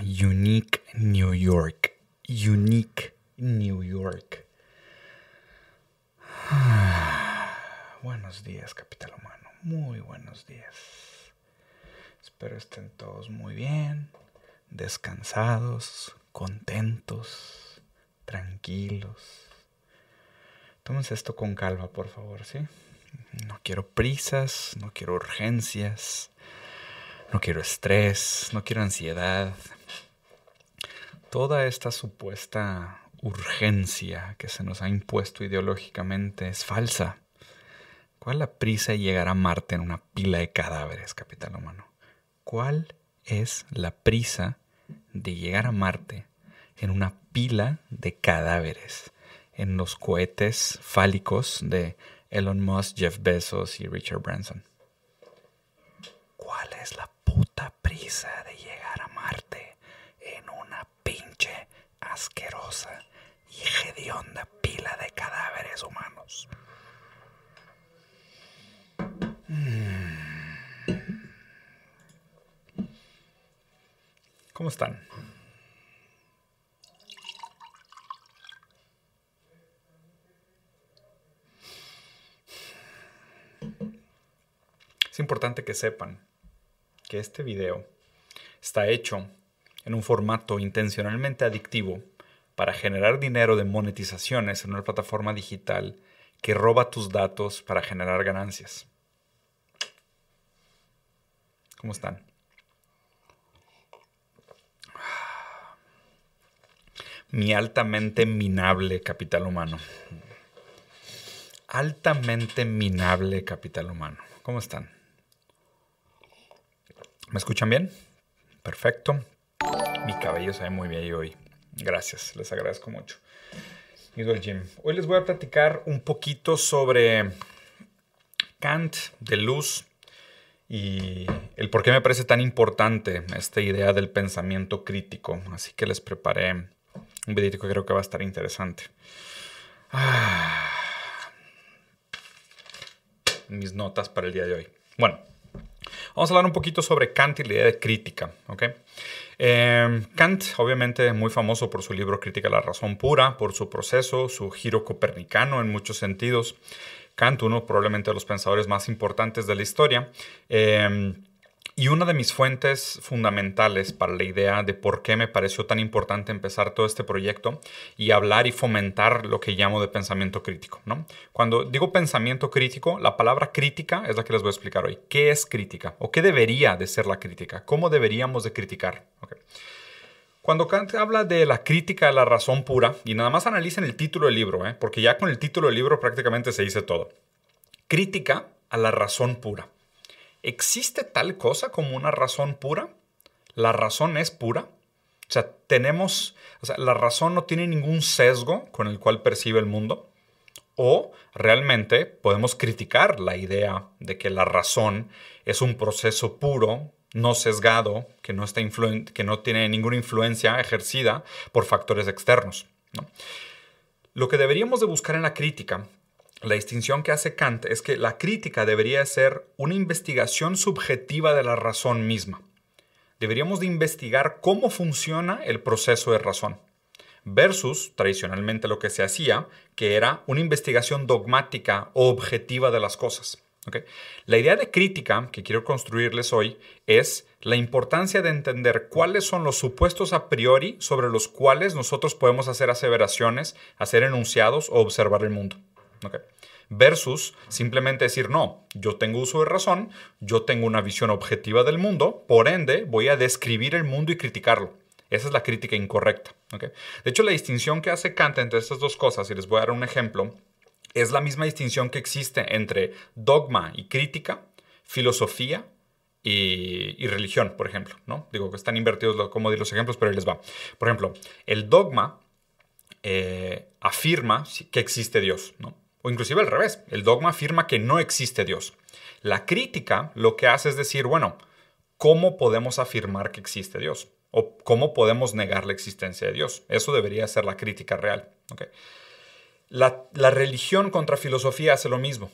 Unique New York. Unique New York. buenos días, capital humano. Muy buenos días. Espero estén todos muy bien, descansados, contentos, tranquilos. Tómense esto con calma, por favor, ¿sí? No quiero prisas, no quiero urgencias, no quiero estrés, no quiero ansiedad. Toda esta supuesta urgencia que se nos ha impuesto ideológicamente es falsa. ¿Cuál la prisa de llegar a Marte en una pila de cadáveres, capital humano? ¿Cuál es la prisa de llegar a Marte en una pila de cadáveres? En los cohetes fálicos de Elon Musk, Jeff Bezos y Richard Branson. ¿Cuál es la puta prisa de llegar a Marte en una pinche asquerosa y hedionda pila de cadáveres humanos? ¿Cómo están? Es importante que sepan que este video está hecho en un formato intencionalmente adictivo para generar dinero de monetizaciones en una plataforma digital que roba tus datos para generar ganancias. ¿Cómo están? Mi altamente minable capital humano. Altamente minable capital humano. ¿Cómo están? ¿Me escuchan bien? Perfecto. Mi cabello se ve muy bien hoy. Gracias, les agradezco mucho. Ido al gym. Hoy les voy a platicar un poquito sobre Kant, de luz y el por qué me parece tan importante esta idea del pensamiento crítico. Así que les preparé un video que creo que va a estar interesante. Ah. mis notas para el día de hoy. Bueno, Vamos a hablar un poquito sobre Kant y la idea de crítica. Em, Kant, obviamente, muy famoso por su libro Crítica de la Razón Pura, por su proceso, su giro copernicano en muchos sentidos. Kant, uno probablemente de los pensadores más importantes de la historia. Em, y una de mis fuentes fundamentales para la idea de por qué me pareció tan importante empezar todo este proyecto y hablar y fomentar lo que llamo de pensamiento crítico. ¿no? Cuando digo pensamiento crítico, la palabra crítica es la que les voy a explicar hoy. ¿Qué es crítica? ¿O qué debería de ser la crítica? ¿Cómo deberíamos de criticar? Cuando Kant habla de la crítica a la razón pura, y nada más analicen el título del libro, ¿eh? porque ya con el título del libro prácticamente se dice todo. Crítica a la razón pura. ¿Existe tal cosa como una razón pura? ¿La razón es pura? O sea, tenemos, o sea, la razón no tiene ningún sesgo con el cual percibe el mundo. O realmente podemos criticar la idea de que la razón es un proceso puro, no sesgado, que no, está que no tiene ninguna influencia ejercida por factores externos. Lo que deberíamos de buscar en la crítica la distinción que hace Kant es que la crítica debería ser una investigación subjetiva de la razón misma. Deberíamos de investigar cómo funciona el proceso de razón, versus tradicionalmente lo que se hacía, que era una investigación dogmática o objetiva de las cosas. La idea de crítica que quiero construirles hoy es la importancia de entender cuáles son los supuestos a priori sobre los cuales nosotros podemos hacer aseveraciones, hacer enunciados o observar el mundo. Versus simplemente decir, no, yo tengo uso de razón, yo tengo una visión objetiva del mundo, por ende voy a describir el mundo y criticarlo. Esa es la crítica incorrecta. De hecho, la distinción que hace Kant entre estas dos cosas, y les voy a dar un ejemplo, es la misma distinción que existe entre dogma y crítica, filosofía y, religión, por ejemplo. ¿no? Digo que están invertidos como de los ejemplos, pero ahí les va. Por ejemplo, el dogma eh, afirma que existe Dios. ¿no? O inclusive al revés, el dogma afirma que no existe Dios. La crítica lo que hace es decir, bueno, ¿cómo podemos afirmar que existe Dios? ¿O cómo podemos negar la existencia de Dios? Eso debería ser la crítica real. La, la religión contra filosofía hace lo mismo.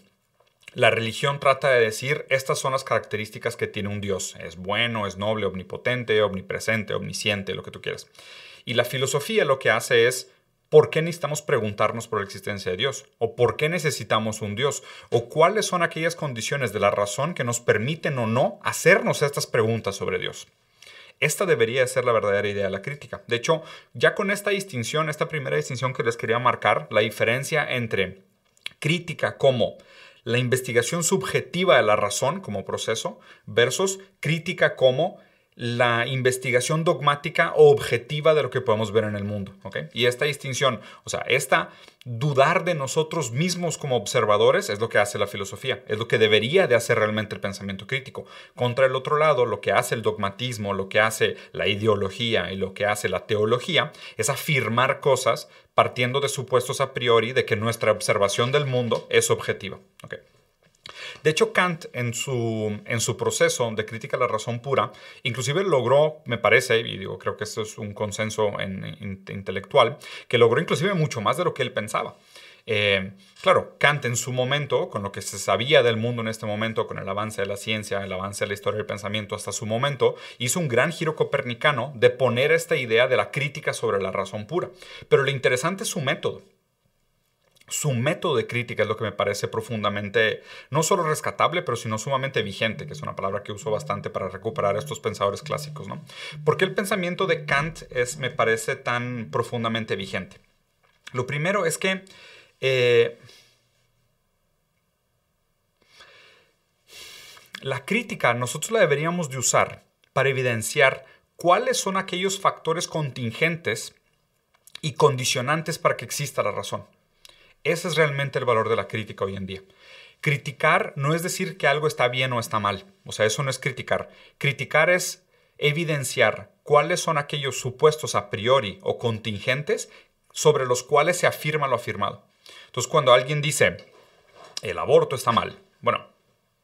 la religión trata de decir, estas son las características que tiene un Dios. Es bueno, es noble, omnipotente, omnipresente, omnisciente, lo que tú quieras. Y la filosofía lo que hace es, ¿por qué necesitamos preguntarnos por la existencia de Dios? ¿O por qué necesitamos un Dios? ¿O cuáles son aquellas condiciones de la razón que nos permiten o no hacernos estas preguntas sobre Dios? Esta debería ser la verdadera idea de la crítica. De hecho, ya con esta distinción, esta primera distinción que les quería marcar, la diferencia entre crítica como la investigación subjetiva de la razón como proceso versus crítica como la investigación dogmática o objetiva de lo que podemos ver en el mundo. Y esta distinción, o sea, esta dudar de nosotros mismos como observadores es lo que hace la filosofía, es lo que debería de hacer realmente el pensamiento crítico. Contra el otro lado, lo que hace el dogmatismo, lo que hace la ideología y lo que hace la teología es afirmar cosas partiendo de supuestos a priori de que nuestra observación del mundo es objetiva. De hecho, Kant en su, en su proceso de crítica a la razón pura, inclusive logró, me parece, y digo, creo que esto es un consenso intelectual, que logró inclusive mucho más de lo que él pensaba. Eh, claro, Kant en su momento, con lo que se sabía del mundo en este momento, con el avance de la ciencia, el avance de la historia del pensamiento hasta su momento, hizo un gran giro copernicano de poner esta idea de la crítica sobre la razón pura. Pero lo interesante es su método su método de crítica es lo que me parece profundamente, no solo rescatable, pero sino sumamente vigente, que es una palabra que uso bastante para recuperar a estos pensadores clásicos. ¿no? ¿Por qué el pensamiento de Kant es, me parece tan profundamente vigente? Lo primero es que eh, la crítica nosotros la deberíamos de usar para evidenciar cuáles son aquellos factores contingentes y condicionantes para que exista la razón. Ese es realmente el valor de la crítica hoy en día. Criticar no es decir que algo está bien o está mal. O sea, eso no es criticar. Criticar es evidenciar cuáles son aquellos supuestos a priori o contingentes sobre los cuales se afirma lo afirmado. Entonces, cuando alguien dice, el aborto está mal, bueno,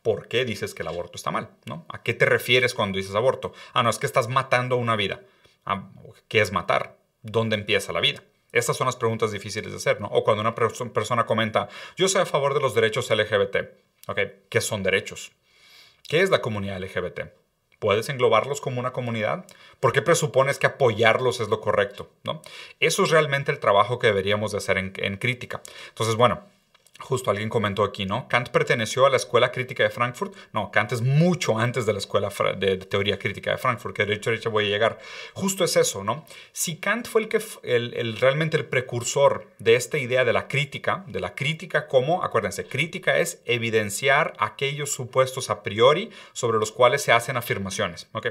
¿por qué dices que el aborto está mal? ¿No? ¿A qué te refieres cuando dices aborto? Ah, no, es que estás matando una vida. Ah, ¿Qué es matar? ¿Dónde empieza la vida? Estas son las preguntas difíciles de hacer, ¿no? O cuando una persona comenta, yo soy a favor de los derechos LGBT. ¿Ok? ¿Qué son derechos? ¿Qué es la comunidad LGBT? ¿Puedes englobarlos como una comunidad? ¿Por qué presupones que apoyarlos es lo correcto? ¿no? Eso es realmente el trabajo que deberíamos de hacer en, en crítica. Entonces, bueno, Justo alguien comentó aquí, ¿no? Kant perteneció a la escuela crítica de Frankfurt. No, Kant es mucho antes de la escuela de, teoría crítica de Frankfurt, que de hecho, de voy a llegar. Justo es eso, ¿no? Si Kant fue el que el, realmente el precursor de esta idea de la crítica, de la crítica como, acuérdense, crítica es evidenciar aquellos supuestos a priori sobre los cuales se hacen afirmaciones, ¿ok?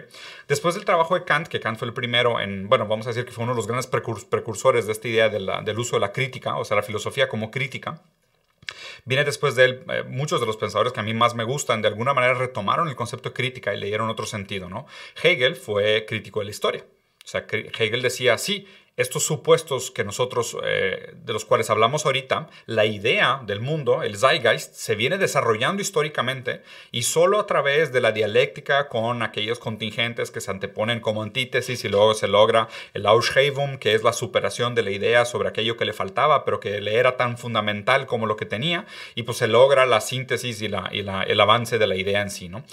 Después del trabajo de Kant, que Kant fue el primero en, bueno, vamos a decir que fue uno de los grandes precursores de esta idea del uso de la crítica, o sea, la filosofía como crítica. Viene después de él, eh, muchos de los pensadores que a mí más me gustan, de alguna manera retomaron el concepto de crítica y le dieron otro sentido, ¿no? Hegel fue crítico de la historia. O sea, Hegel decía, sí, estos supuestos que nosotros, eh, de los cuales hablamos ahorita, la idea del mundo, el zeitgeist, se viene desarrollando históricamente y solo a través de la dialéctica con aquellos contingentes que se anteponen como antítesis y luego se logra el Ausschreibung, que es la superación de la idea sobre aquello que le faltaba, pero que le era tan fundamental como lo que tenía, y pues se logra la síntesis y, el avance de la idea en sí, ¿no?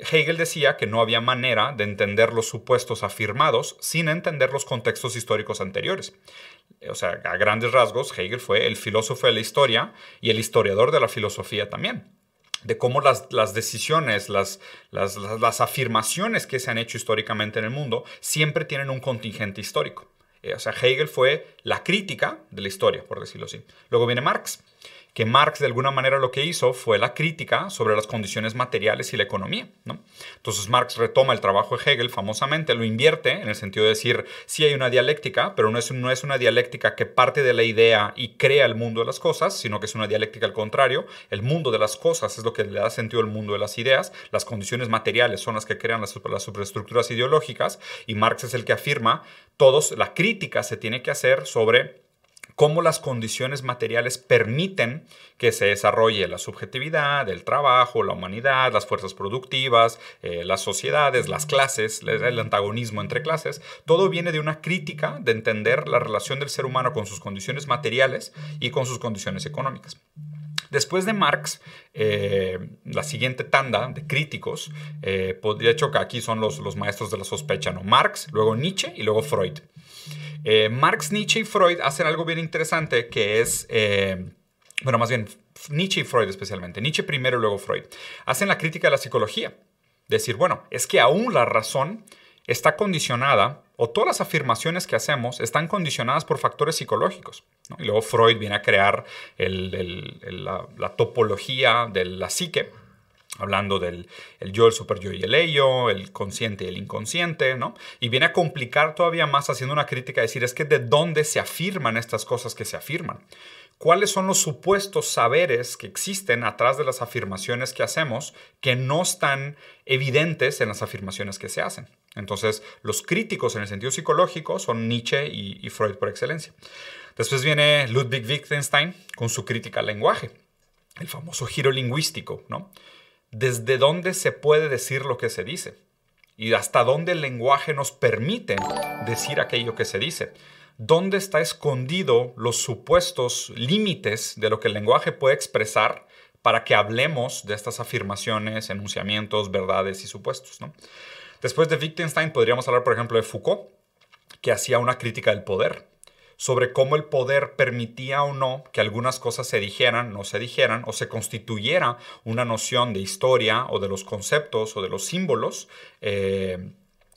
Hegel decía que no había manera de entender los supuestos afirmados sin entender los contextos históricos anteriores. O sea, a grandes rasgos, Hegel fue el filósofo de la historia y el historiador de la filosofía también de cómo las, decisiones, las, afirmaciones que se han hecho históricamente en el mundo siempre tienen un contingente histórico. Eh, o sea, Hegel fue la crítica de la historia, por decirlo así. Luego viene Marx que Marx de alguna manera lo que hizo fue la crítica sobre las condiciones materiales y la economía. ¿no? Entonces Marx retoma el trabajo de Hegel famosamente, lo invierte en el sentido de decir, sí hay una dialéctica, pero no es, no es una dialéctica que parte de la idea y crea el mundo de las cosas, sino que es una dialéctica al contrario. El mundo de las cosas es lo que le da sentido al mundo de las ideas, las condiciones materiales son las que crean las, las superestructuras ideológicas y Marx es el que afirma, todos, la crítica se tiene que hacer sobre cómo las condiciones materiales permiten que se desarrolle la subjetividad, el trabajo, la humanidad, las fuerzas productivas, eh, las sociedades, las clases, el antagonismo entre clases. Todo viene de una crítica de entender la relación del ser humano con sus condiciones materiales y con sus condiciones económicas. Después de Marx, eh, la siguiente tanda de críticos, eh, de hecho que aquí son los, los maestros de la sospecha, ¿no? Marx, luego Nietzsche y luego Freud. Eh, Marx, Nietzsche y Freud hacen algo bien interesante que es, bueno, más bien Nietzsche y Freud especialmente, Nietzsche primero y luego Freud, hacen la crítica de la psicología. Decir, bueno, es que aún la razón está condicionada, o todas las afirmaciones que hacemos están condicionadas por factores psicológicos. Y luego Freud viene a crear la, topología de la psique, hablando del yo, el super yo y el ello, el consciente y el inconsciente, ¿no? Y viene a complicar todavía más haciendo una crítica, decir, es que de dónde se afirman estas cosas que se afirman cuáles son los supuestos saberes que existen atrás de las afirmaciones que hacemos que no están evidentes en las afirmaciones que se hacen. Entonces, los críticos en el sentido psicológico son Nietzsche y, Freud por excelencia. Después viene Ludwig Wittgenstein con su crítica al lenguaje, el famoso giro lingüístico, ¿no? ¿Desde dónde se puede decir lo que se dice? Y hasta dónde el lenguaje nos permite decir aquello que se dice dónde está escondido los supuestos límites de lo que el lenguaje puede expresar para que hablemos de estas afirmaciones, enunciamientos, verdades y supuestos. Después de Wittgenstein podríamos hablar, por ejemplo, de Foucault, que hacía una crítica del poder, sobre cómo el poder permitía o no que algunas cosas se dijeran, no se dijeran, o se constituyera una noción de historia o de los conceptos o de los símbolos. Eh,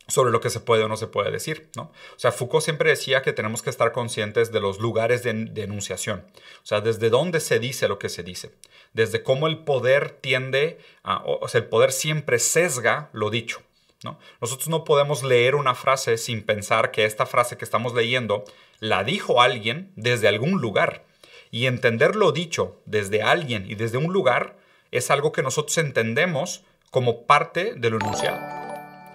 sobre lo que se puede o no se puede decir, ¿no? O sea, Foucault siempre decía que tenemos que estar conscientes de los lugares de, enunciación, o sea, desde dónde se dice lo que se dice, desde cómo el poder tiende a, o sea, el poder siempre sesga lo dicho, ¿no? Nosotros no podemos leer una frase sin pensar que esta frase que estamos leyendo la dijo alguien desde algún lugar, y entender lo dicho desde alguien y desde un lugar es algo que nosotros entendemos como parte de lo enunciado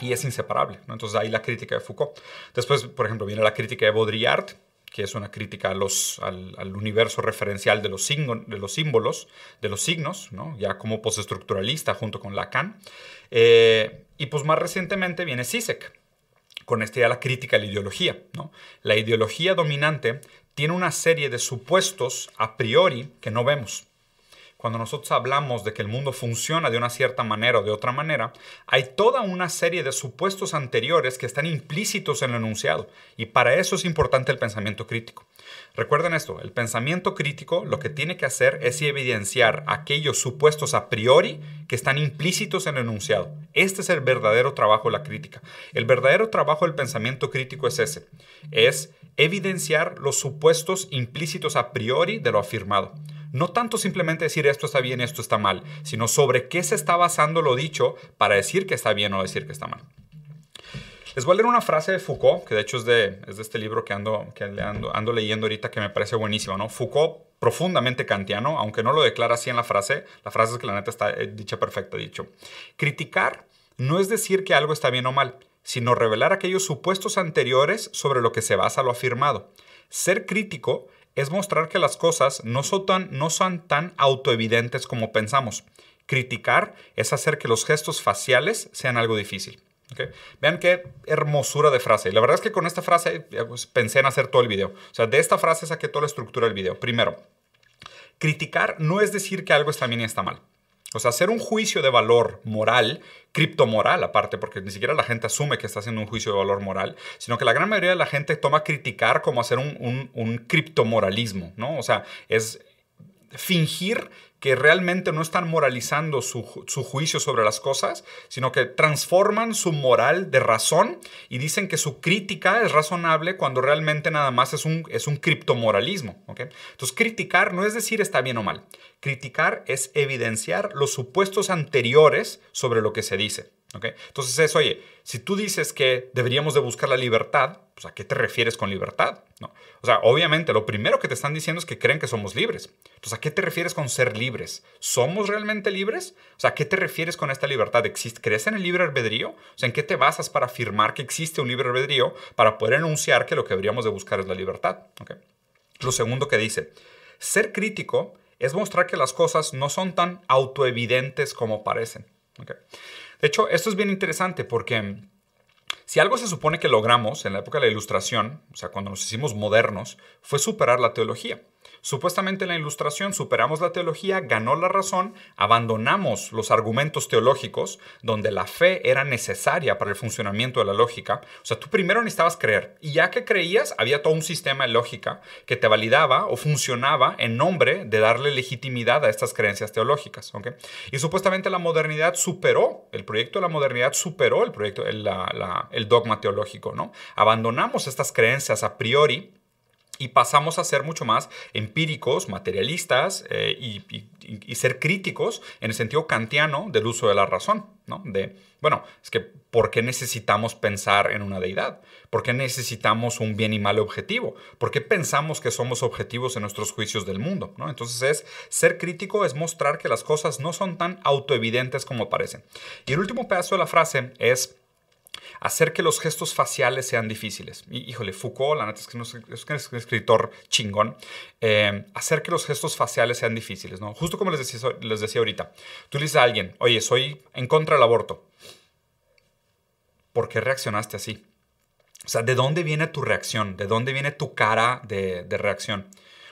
y es inseparable. Entonces ahí la crítica de Foucault. Después, por ejemplo, viene la crítica de Baudrillard, que es una crítica al, universo referencial de los, símbolos, de los signos, ¿no? ya como postestructuralista junto con Lacan. Eh, y pues más recientemente viene Sisek, con esta ya la crítica a la ideología. ¿no? La ideología dominante tiene una serie de supuestos a priori que no vemos cuando nosotros hablamos de que el mundo funciona de una cierta manera o de otra manera, hay toda una serie de supuestos anteriores que están implícitos en el enunciado. Y para eso es importante el pensamiento crítico. Recuerden esto, el pensamiento crítico lo que tiene que hacer es evidenciar aquellos supuestos a priori que están implícitos en el enunciado. Este es el verdadero trabajo de la crítica. El verdadero trabajo del pensamiento crítico es ese, es evidenciar los supuestos implícitos a priori de lo afirmado. No tanto simplemente decir esto está bien, esto está mal, sino sobre qué se está basando lo dicho para decir que está bien o decir que está mal. Les voy a leer una frase de Foucault, que de hecho es de, este libro que, ando, leyendo ahorita que me parece buenísimo. Foucault, profundamente kantiano, aunque no lo declara así en la frase, la frase es que la neta está eh, dicha perfecta, dicho. Criticar no es decir que algo está bien o mal, sino revelar aquellos supuestos anteriores sobre lo que se basa lo afirmado. Ser crítico es mostrar que las cosas no son tan, no son tan autoevidentes como pensamos. Criticar es hacer que los gestos faciales sean algo difícil. Vean qué hermosura de frase. La verdad es que con esta frase eh, pues, pensé en hacer todo el video. O sea, de esta frase saqué toda la estructura del video. Primero, criticar no es decir que algo está bien y está mal. O sea, hacer un juicio de valor moral, criptomoral aparte, porque ni siquiera la gente asume que está haciendo un juicio de valor moral, sino que la gran mayoría de la gente toma criticar como hacer un, un, un criptomoralismo, ¿no? O sea, es fingir que realmente no están moralizando su, juicio sobre las cosas, sino que transforman su moral de razón y dicen que su crítica es razonable cuando realmente nada más es un, es un criptomoralismo. Entonces, criticar no es decir está bien o mal. Criticar es evidenciar los supuestos anteriores sobre lo que se dice. Entonces es, oye, si tú dices que deberíamos de buscar la libertad, pues ¿a qué te refieres con libertad? ¿No? O sea, obviamente lo primero que te están diciendo es que creen que somos libres. Entonces, ¿a qué te refieres con ser libres? ¿Somos realmente libres? O sea, ¿a qué te refieres con esta libertad? ¿Existe, ¿Crees en el libre albedrío? O sea, ¿en qué te basas para afirmar que existe un libre albedrío para poder enunciar que lo que deberíamos de buscar es la libertad? Lo segundo que dice, ser crítico es mostrar que las cosas no son tan autoevidentes como parecen. De hecho, esto es bien interesante porque si algo se supone que logramos en la época de la Ilustración, o sea, cuando nos hicimos modernos, fue superar la teología. Supuestamente la ilustración superamos la teología, ganó la razón, abandonamos los argumentos teológicos, donde la fe era necesaria para el funcionamiento de la lógica. O sea, tú primero necesitabas creer, y ya que creías, había todo un sistema de lógica que te validaba o funcionaba en nombre de darle legitimidad a estas creencias teológicas. Y supuestamente la modernidad superó, el proyecto de la modernidad superó el proyecto, el, el dogma teológico. ¿no? Abandonamos estas creencias a priori y pasamos a ser mucho más empíricos, materialistas eh, y, ser críticos en el sentido kantiano del uso de la razón, ¿no? De, bueno, es que ¿por qué necesitamos pensar en una deidad? ¿Por qué necesitamos un bien y mal objetivo? ¿Por qué pensamos que somos objetivos en nuestros juicios del mundo? Entonces es ser crítico es mostrar que las cosas no son tan autoevidentes como parecen. Y el último pedazo de la frase es hacer que los gestos faciales sean difíciles. Híjole, Foucault, la neta es que es un escritor chingón, eh, hacer que los gestos faciales sean difíciles, ¿no? Justo como les decía, les decía ahorita, tú le dices a alguien, oye, soy en contra del aborto. ¿Por qué reaccionaste así? O sea, ¿de dónde viene tu reacción? ¿De dónde viene tu cara de, reacción?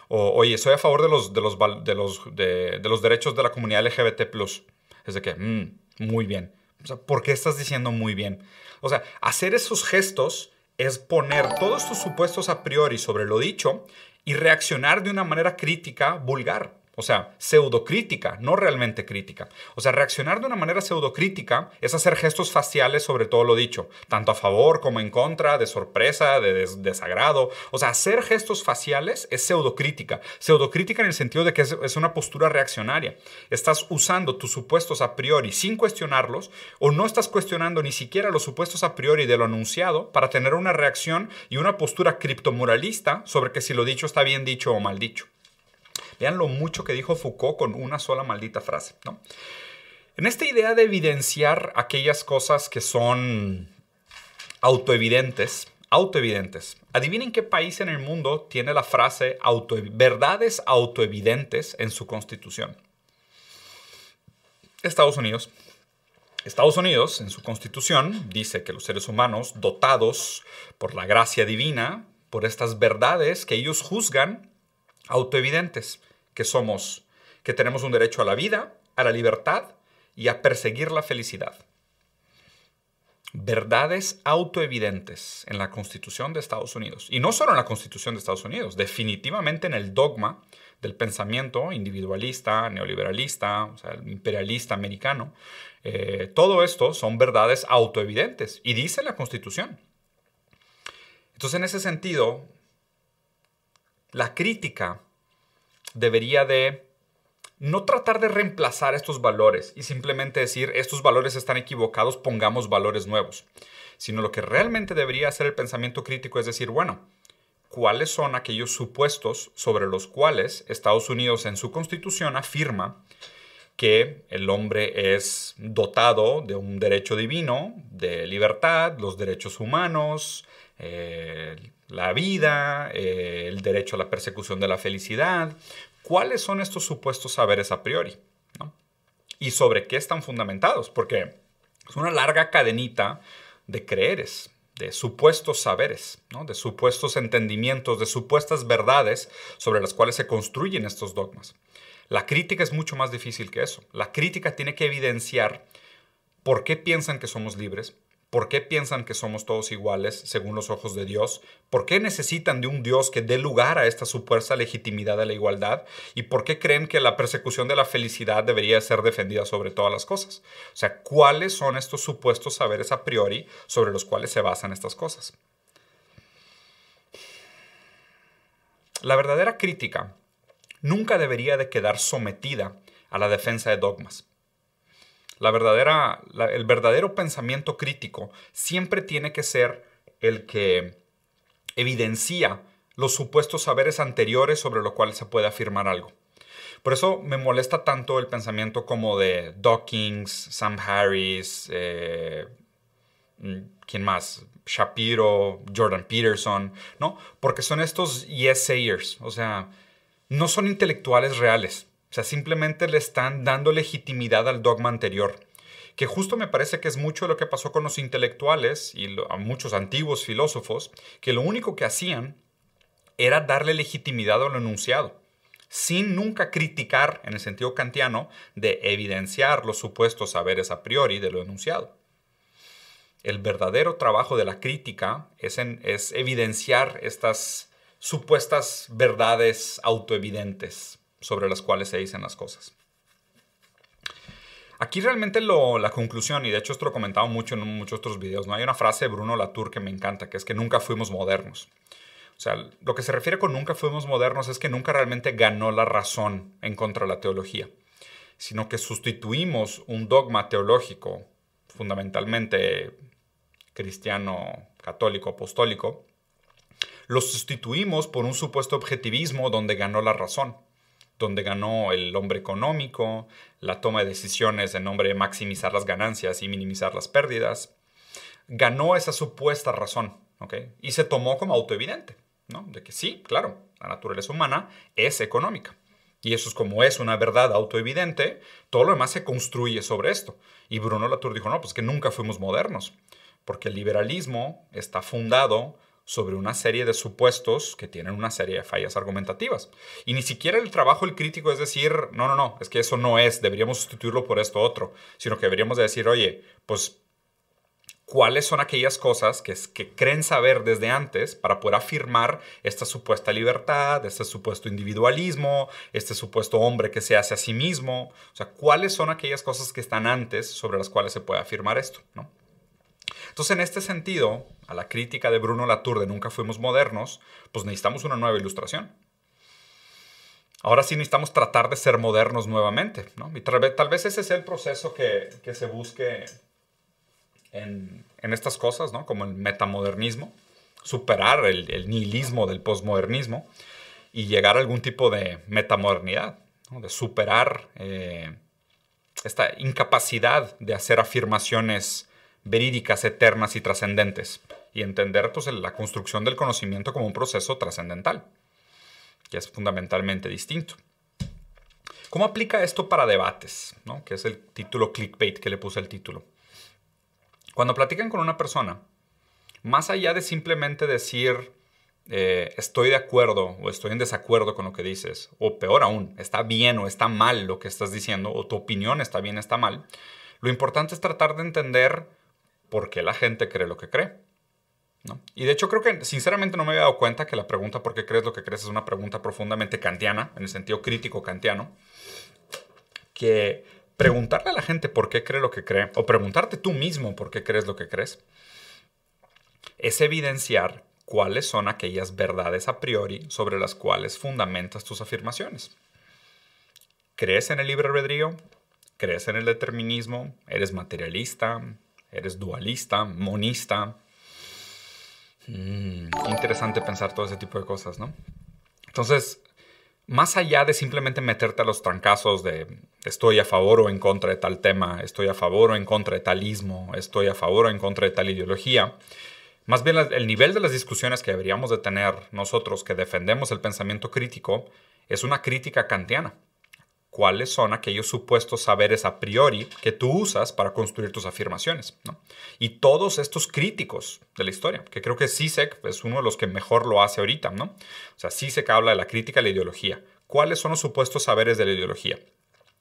O, oye, soy a favor de, los derechos de la comunidad LGBT. Es de que, mm, muy bien. O sea, ¿por qué estás diciendo muy bien? O sea, hacer esos gestos es poner todos tus supuestos a priori sobre lo dicho y reaccionar de una manera crítica vulgar. O sea, pseudocrítica, no realmente crítica. O sea, reaccionar de una manera pseudocrítica es hacer gestos faciales sobre todo lo dicho, tanto a favor como en contra, de sorpresa, de desagrado. O sea, hacer gestos faciales es pseudocrítica. Pseudocrítica en el sentido de que es, es una postura reaccionaria. Estás usando tus supuestos a priori sin cuestionarlos o no estás cuestionando ni siquiera los supuestos a priori de lo anunciado para tener una reacción y una postura criptomoralista sobre que si lo dicho está bien dicho o mal dicho. Vean lo mucho que dijo Foucault con una sola maldita frase. ¿no? En esta idea de evidenciar aquellas cosas que son autoevidentes, autoevidentes. Adivinen qué país en el mundo tiene la frase verdades autoevidentes en su constitución. Estados Unidos. Estados Unidos, en su constitución, dice que los seres humanos, dotados por la gracia divina, por estas verdades que ellos juzgan autoevidentes, que somos, que tenemos un derecho a la vida, a la libertad y a perseguir la felicidad. Verdades autoevidentes en la Constitución de Estados Unidos. Y no solo en la Constitución de Estados Unidos, definitivamente en el dogma del pensamiento individualista, neoliberalista, imperialista americano. Eh, todo esto son verdades autoevidentes y dice la Constitución. Entonces, en ese sentido, la crítica debería de no tratar de reemplazar estos valores y simplemente decir estos valores están equivocados, pongamos valores nuevos, sino lo que realmente debería hacer el pensamiento crítico es decir, bueno, ¿cuáles son aquellos supuestos sobre los cuales Estados Unidos en su constitución afirma que el hombre es dotado de un derecho divino, de libertad, los derechos humanos, eh, la vida, eh, el derecho a la persecución de la felicidad. ¿Cuáles son estos supuestos saberes a priori? ¿Y sobre qué están fundamentados? Porque es una larga cadenita de creeres, de supuestos saberes, de supuestos entendimientos, de supuestas verdades sobre las cuales se construyen estos dogmas. La crítica es mucho más difícil que eso. La crítica tiene que evidenciar por qué piensan que somos libres, ¿Por qué piensan que somos todos iguales según los ojos de Dios? ¿Por qué necesitan de un Dios que dé lugar a esta supuesta legitimidad de la igualdad? ¿Y por qué creen que la persecución de la felicidad debería ser defendida sobre todas las cosas? O sea, ¿cuáles son estos supuestos saberes a priori sobre los cuales se basan estas cosas? La verdadera crítica nunca debería de quedar sometida a la defensa de dogmas. La verdadera, el verdadero pensamiento crítico siempre tiene que ser el que evidencia los supuestos saberes anteriores sobre los cuales se puede afirmar algo. Por eso me molesta tanto el pensamiento como de Dawkins, Sam Harris, eh, mm, ¿quién más? Shapiro, Jordan Peterson, ¿no? Porque son estos yes sayers, o sea, no son intelectuales reales. O sea, simplemente le están dando legitimidad al dogma anterior. Que justo me parece que es mucho lo que pasó con los intelectuales y a muchos antiguos filósofos, que lo único que hacían era darle legitimidad a lo enunciado. sin nunca criticar en el sentido kantiano de evidenciar los supuestos saberes a priori de lo enunciado. El verdadero trabajo de la crítica es, es evidenciar estas supuestas verdades autoevidentes sobre las cuales se dicen las cosas. Aquí realmente la conclusión, y de hecho esto lo he comentado mucho en muchos otros videos, ¿no? hay una frase de Bruno Latour que me encanta, que es que nunca fuimos modernos. O sea, lo que se refiere con nunca fuimos modernos es que nunca realmente ganó la razón en contra de la teología, sino que sustituimos un dogma teológico, fundamentalmente cristiano, católico, apostólico, lo sustituimos por un supuesto objetivismo donde ganó la razón donde ganó el hombre económico, la toma de decisiones en nombre de maximizar las ganancias y minimizar las pérdidas. Ganó esa supuesta razón, ¿ok? Y se tomó como autoevidente, ¿no? De que sí, claro, la naturaleza humana es económica. Y eso es como es una verdad autoevidente, todo lo demás se construye sobre esto. Y Bruno Latour dijo, no, pues que nunca fuimos modernos, porque el liberalismo está fundado sobre una serie de supuestos que tienen una serie de fallas argumentativas. Y ni siquiera el trabajo del crítico es decir, no, no, no, es que eso no es, deberíamos sustituirlo por esto otro, sino que deberíamos decir, oye, pues, ¿cuáles son aquellas cosas que, que creen saber desde antes para poder afirmar esta supuesta libertad, este supuesto individualismo, este supuesto hombre que se hace a sí mismo? O sea, ¿cuáles son aquellas cosas que están antes sobre las cuales se puede afirmar esto? ¿no? Entonces, en este sentido, a la crítica de Bruno Latour de Nunca fuimos modernos, pues necesitamos una nueva ilustración. Ahora sí necesitamos tratar de ser modernos nuevamente, ¿no? Y tal vez, ese es el proceso que, se busque en, estas cosas, ¿no? Como el metamodernismo, superar el, nihilismo del posmodernismo y llegar a algún tipo de metamodernidad, de superar eh, esta incapacidad de hacer afirmaciones verídicas, eternas y trascendentes, y entender pues, la construcción del conocimiento como un proceso trascendental, que es fundamentalmente distinto. ¿Cómo aplica esto para debates? ¿no? Que es el título clickbait que le puse el título. Cuando platican con una persona, más allá de simplemente decir eh, estoy de acuerdo o estoy en desacuerdo con lo que dices, o peor aún, está bien o está mal lo que estás diciendo, o tu opinión está bien está mal, lo importante es tratar de entender por qué la gente cree lo que cree. Y de hecho creo que sinceramente no me había dado cuenta que la pregunta ¿por qué crees lo que crees? es una pregunta profundamente kantiana, en el sentido crítico kantiano, que preguntarle a la gente por qué cree lo que cree, o preguntarte tú mismo por qué crees lo que crees, es evidenciar cuáles son aquellas verdades a priori sobre las cuales fundamentas tus afirmaciones. ¿Crees en el libre albedrío? ¿Crees en el determinismo? ¿Eres materialista? Eres dualista, monista. Mm, interesante pensar todo ese tipo de cosas, ¿no? Entonces, más allá de simplemente meterte a los trancazos de estoy a favor o en contra de tal tema, estoy a favor o en contra de tal ismo, estoy a favor o en contra de tal ideología, más bien el nivel de las discusiones que deberíamos de tener nosotros que defendemos el pensamiento crítico es una crítica kantiana cuáles son aquellos supuestos saberes a priori que tú usas para construir tus afirmaciones. Y todos estos críticos de la historia, que creo que Sisek es uno de los que mejor lo hace ahorita, ¿no? O sea, Sisek habla de la crítica a la ideología. ¿Cuáles son los supuestos saberes de la ideología?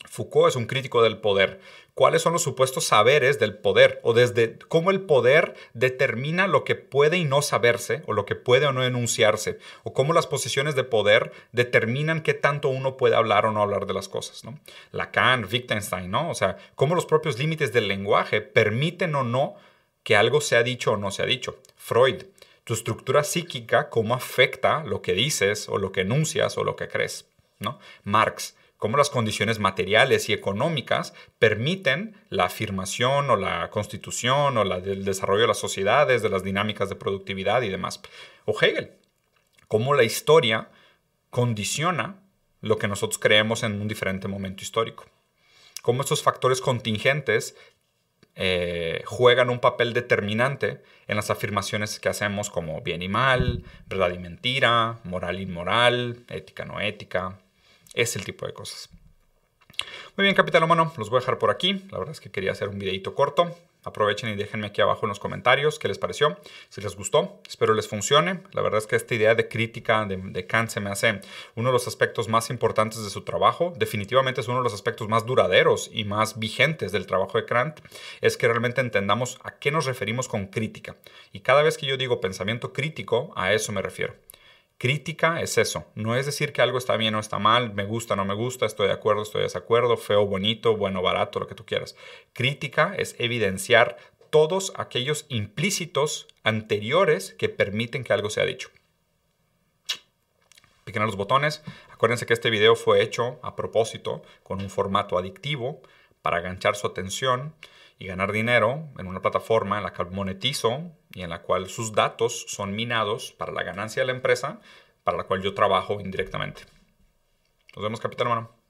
Foucault es un crítico del poder. ¿Cuáles son los supuestos saberes del poder? O desde cómo el poder determina lo que puede y no saberse, o lo que puede o no enunciarse, o cómo las posiciones de poder determinan qué tanto uno puede hablar o no hablar de las cosas. Lacan, Wittgenstein, ¿no? O sea, cómo los propios límites del lenguaje permiten o no que algo sea dicho o no sea dicho. Freud, tu estructura psíquica, cómo afecta lo que dices, o lo que enuncias, o lo que crees. ¿no? Marx, cómo las condiciones materiales y económicas permiten la afirmación o la constitución o el desarrollo de las sociedades, de las dinámicas de productividad y demás. O Hegel, cómo la historia condiciona lo que nosotros creemos en un diferente momento histórico. Cómo estos factores contingentes eh, juegan un papel determinante en las afirmaciones que hacemos como bien y mal, verdad y mentira, moral y inmoral, ética no ética, es el tipo de cosas. Muy bien, capital humano, los voy a dejar por aquí. La verdad es que quería hacer un videito corto. Aprovechen y déjenme aquí abajo en los comentarios qué les pareció, si les gustó. Espero les funcione. La verdad es que esta idea de crítica de, de Kant se me hace uno de los aspectos más importantes de su trabajo. Definitivamente es uno de los aspectos más duraderos y más vigentes del trabajo de Kant. Es que realmente entendamos a qué nos referimos con crítica. Y cada vez que yo digo pensamiento crítico, a eso me refiero. Crítica es eso, no es decir que algo está bien o está mal, me gusta, no me gusta, estoy de acuerdo, estoy de desacuerdo, feo, bonito, bueno, barato, lo que tú quieras. Crítica es evidenciar todos aquellos implícitos anteriores que permiten que algo sea dicho. Piquen los botones. Acuérdense que este video fue hecho a propósito con un formato adictivo para aganchar su atención y ganar dinero en una plataforma en la que monetizo y en la cual sus datos son minados para la ganancia de la empresa para la cual yo trabajo indirectamente. Nos vemos, capitán humano.